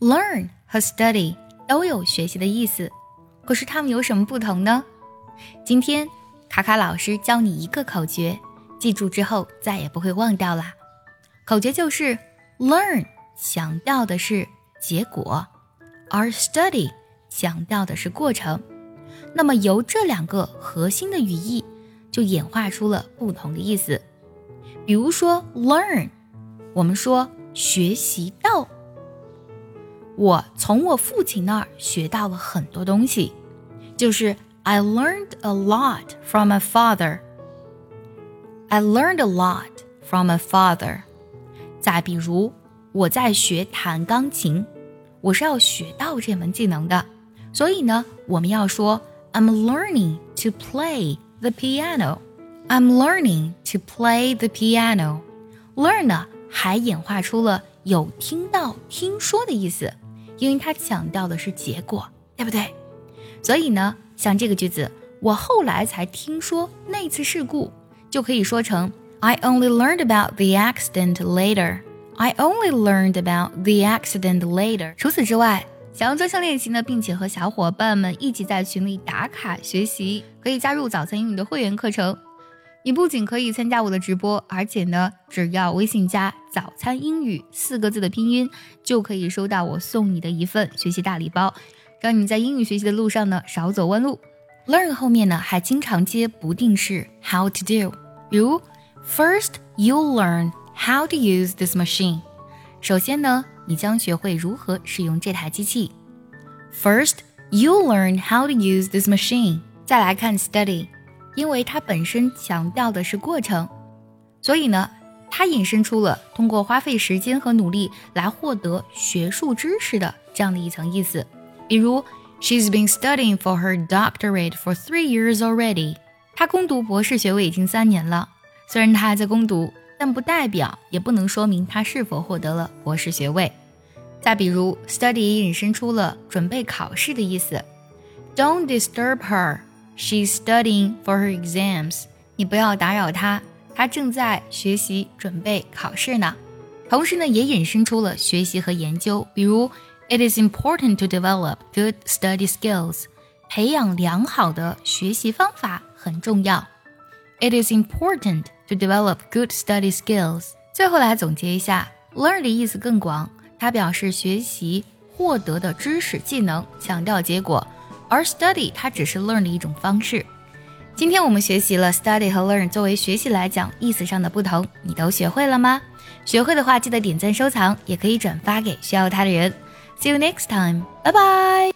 learn 和 study 都有学习的意思，可是它们有什么不同呢？今天卡卡老师教你一个口诀，记住之后再也不会忘掉啦。口诀就是 learn 强调的是结果，而 study 强调的是过程。那么由这两个核心的语义，就演化出了不同的意思。比如说 learn，我们说学习到。我从我父亲那儿学到了很多东西，就是 I learned a lot from my father. I learned a lot from my father. 再比如，我在学弹钢琴，我是要学到这门技能的，所以呢，我们要说 I'm learning to play the piano. I'm learning to play the piano. Learn 呢，还演化出了有听到、听说的意思。因为它强调的是结果，对不对？所以呢，像这个句子，我后来才听说那次事故，就可以说成 I only learned about the accident later. I only learned about the accident later. 除此之外，想要专项练习呢，并且和小伙伴们一起在群里打卡学习，可以加入早餐英语的会员课程。你不仅可以参加我的直播，而且呢，只要微信加“早餐英语”四个字的拼音，就可以收到我送你的一份学习大礼包，让你在英语学习的路上呢少走弯路。Learn 后面呢还经常接不定式 how to do，比如 First you learn how to use this machine。首先呢，你将学会如何使用这台机器。First you learn how to use this machine。再来看 study。因为它本身强调的是过程，所以呢，它引申出了通过花费时间和努力来获得学术知识的这样的一层意思。比如，She's been studying for her doctorate for three years already。她攻读博士学位已经三年了。虽然她还在攻读，但不代表也不能说明她是否获得了博士学位。再比如，study 引申出了准备考试的意思。Don't disturb her。She's studying for her exams。你不要打扰她，她正在学习准备考试呢。同时呢，也引申出了学习和研究，比如，It is important to develop good study skills。培养良好的学习方法很重要。It is important to develop good study skills。最后来总结一下，learn 的意思更广，它表示学习获得的知识技能，强调结果。而 study 它只是 learn 的一种方式。今天我们学习了 study 和 learn 作为学习来讲意思上的不同，你都学会了吗？学会的话记得点赞收藏，也可以转发给需要它的人。See you next time，拜拜。